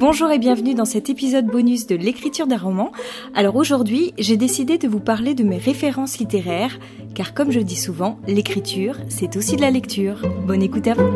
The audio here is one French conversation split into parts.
Bonjour et bienvenue dans cet épisode bonus de l'écriture d'un roman. Alors aujourd'hui, j'ai décidé de vous parler de mes références littéraires, car comme je dis souvent, l'écriture, c'est aussi de la lecture. Bonne écoute à vous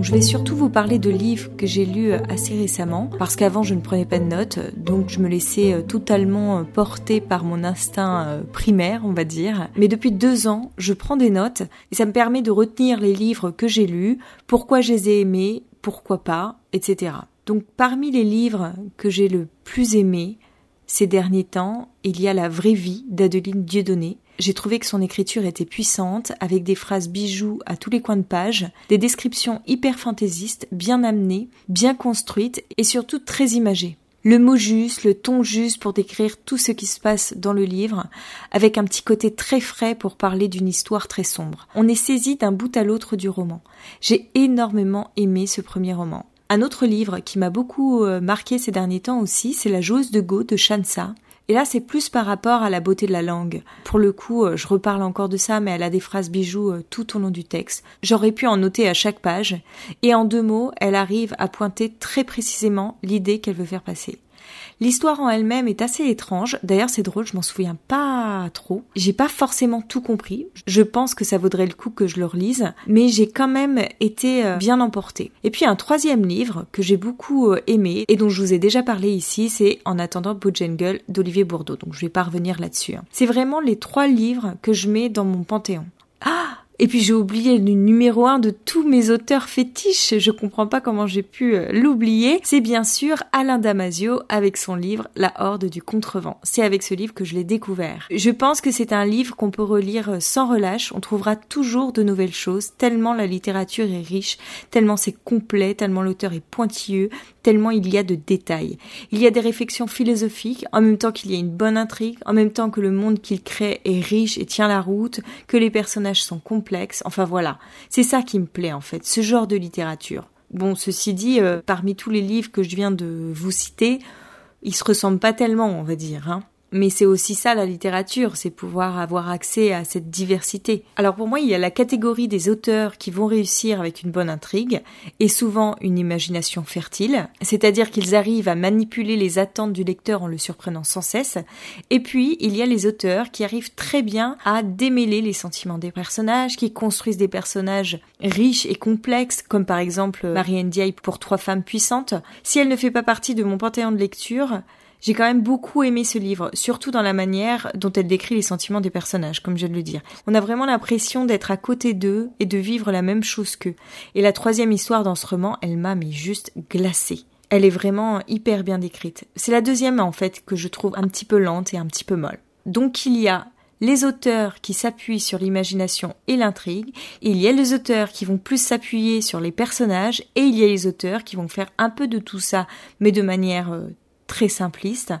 je vais surtout vous parler de livres que j'ai lus assez récemment, parce qu'avant je ne prenais pas de notes, donc je me laissais euh, totalement euh, porter par mon instinct euh, primaire, on va dire. Mais depuis deux ans, je prends des notes, et ça me permet de retenir les livres que j'ai lus, pourquoi je les ai aimés, pourquoi pas, etc. Donc parmi les livres que j'ai le plus aimés ces derniers temps, il y a La vraie vie d'Adeline Dieudonné. J'ai trouvé que son écriture était puissante, avec des phrases bijoux à tous les coins de page, des descriptions hyper fantaisistes, bien amenées, bien construites et surtout très imagées le mot juste, le ton juste pour décrire tout ce qui se passe dans le livre, avec un petit côté très frais pour parler d'une histoire très sombre. On est saisi d'un bout à l'autre du roman. J'ai énormément aimé ce premier roman. Un autre livre qui m'a beaucoup euh, marqué ces derniers temps aussi, c'est La joueuse de Go de Shansa. Et là, c'est plus par rapport à la beauté de la langue. Pour le coup, euh, je reparle encore de ça, mais elle a des phrases bijoux euh, tout au long du texte. J'aurais pu en noter à chaque page. Et en deux mots, elle arrive à pointer très précisément l'idée qu'elle veut faire passer. L'histoire en elle-même est assez étrange. D'ailleurs, c'est drôle, je m'en souviens pas trop. J'ai pas forcément tout compris. Je pense que ça vaudrait le coup que je le relise, mais j'ai quand même été euh, bien emportée. Et puis un troisième livre que j'ai beaucoup euh, aimé et dont je vous ai déjà parlé ici, c'est En attendant Bojangles d'Olivier Bourdeau. Donc je vais pas revenir là-dessus. Hein. C'est vraiment les trois livres que je mets dans mon panthéon. Et puis j'ai oublié le numéro un de tous mes auteurs fétiches, je comprends pas comment j'ai pu euh, l'oublier. C'est bien sûr Alain Damasio avec son livre La Horde du Contrevent. C'est avec ce livre que je l'ai découvert. Je pense que c'est un livre qu'on peut relire euh, sans relâche, on trouvera toujours de nouvelles choses, tellement la littérature est riche, tellement c'est complet, tellement l'auteur est pointilleux, tellement il y a de détails. Il y a des réflexions philosophiques, en même temps qu'il y a une bonne intrigue, en même temps que le monde qu'il crée est riche et tient la route, que les personnages sont enfin voilà. C'est ça qui me plaît en fait, ce genre de littérature. Bon, ceci dit, euh, parmi tous les livres que je viens de vous citer, ils se ressemblent pas tellement, on va dire. Hein. Mais c'est aussi ça la littérature, c'est pouvoir avoir accès à cette diversité. Alors pour moi, il y a la catégorie des auteurs qui vont réussir avec une bonne intrigue et souvent une imagination fertile, c'est-à-dire qu'ils arrivent à manipuler les attentes du lecteur en le surprenant sans cesse. Et puis, il y a les auteurs qui arrivent très bien à démêler les sentiments des personnages, qui construisent des personnages riches et complexes, comme par exemple Marianne Diaye pour Trois femmes puissantes. Si elle ne fait pas partie de mon panthéon de lecture, j'ai quand même beaucoup aimé ce livre, surtout dans la manière dont elle décrit les sentiments des personnages, comme je viens de le dire. On a vraiment l'impression d'être à côté d'eux et de vivre la même chose qu'eux. Et la troisième histoire dans ce roman, elle m'a mais juste glacée. Elle est vraiment hyper bien décrite. C'est la deuxième en fait que je trouve un petit peu lente et un petit peu molle. Donc il y a les auteurs qui s'appuient sur l'imagination et l'intrigue, il y a les auteurs qui vont plus s'appuyer sur les personnages, et il y a les auteurs qui vont faire un peu de tout ça, mais de manière euh, très simpliste,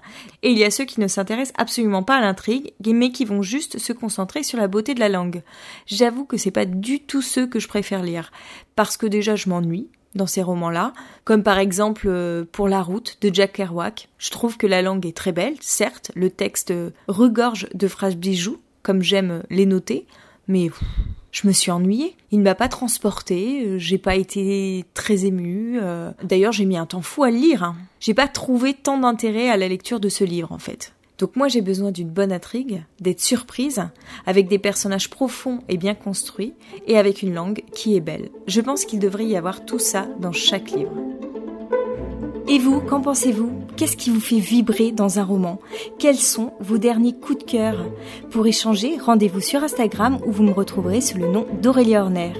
et il y a ceux qui ne s'intéressent absolument pas à l'intrigue, mais qui vont juste se concentrer sur la beauté de la langue. J'avoue que c'est pas du tout ceux que je préfère lire, parce que déjà je m'ennuie dans ces romans-là, comme par exemple euh, Pour la route de Jack Kerouac. Je trouve que la langue est très belle, certes, le texte regorge de phrases bijoux, comme j'aime les noter, mais je me suis ennuyée. Il ne m'a pas transportée, euh, j'ai pas été très émue. Euh. D'ailleurs, j'ai mis un temps fou à le lire. Hein. J'ai pas trouvé tant d'intérêt à la lecture de ce livre, en fait. Donc moi j'ai besoin d'une bonne intrigue, d'être surprise, avec des personnages profonds et bien construits, et avec une langue qui est belle. Je pense qu'il devrait y avoir tout ça dans chaque livre. Et vous, qu'en pensez-vous? Qu'est-ce qui vous fait vibrer dans un roman? Quels sont vos derniers coups de cœur? Pour échanger, rendez-vous sur Instagram où vous me retrouverez sous le nom d'Aurélia Horner.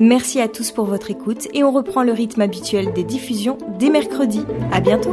Merci à tous pour votre écoute et on reprend le rythme habituel des diffusions dès mercredi. À bientôt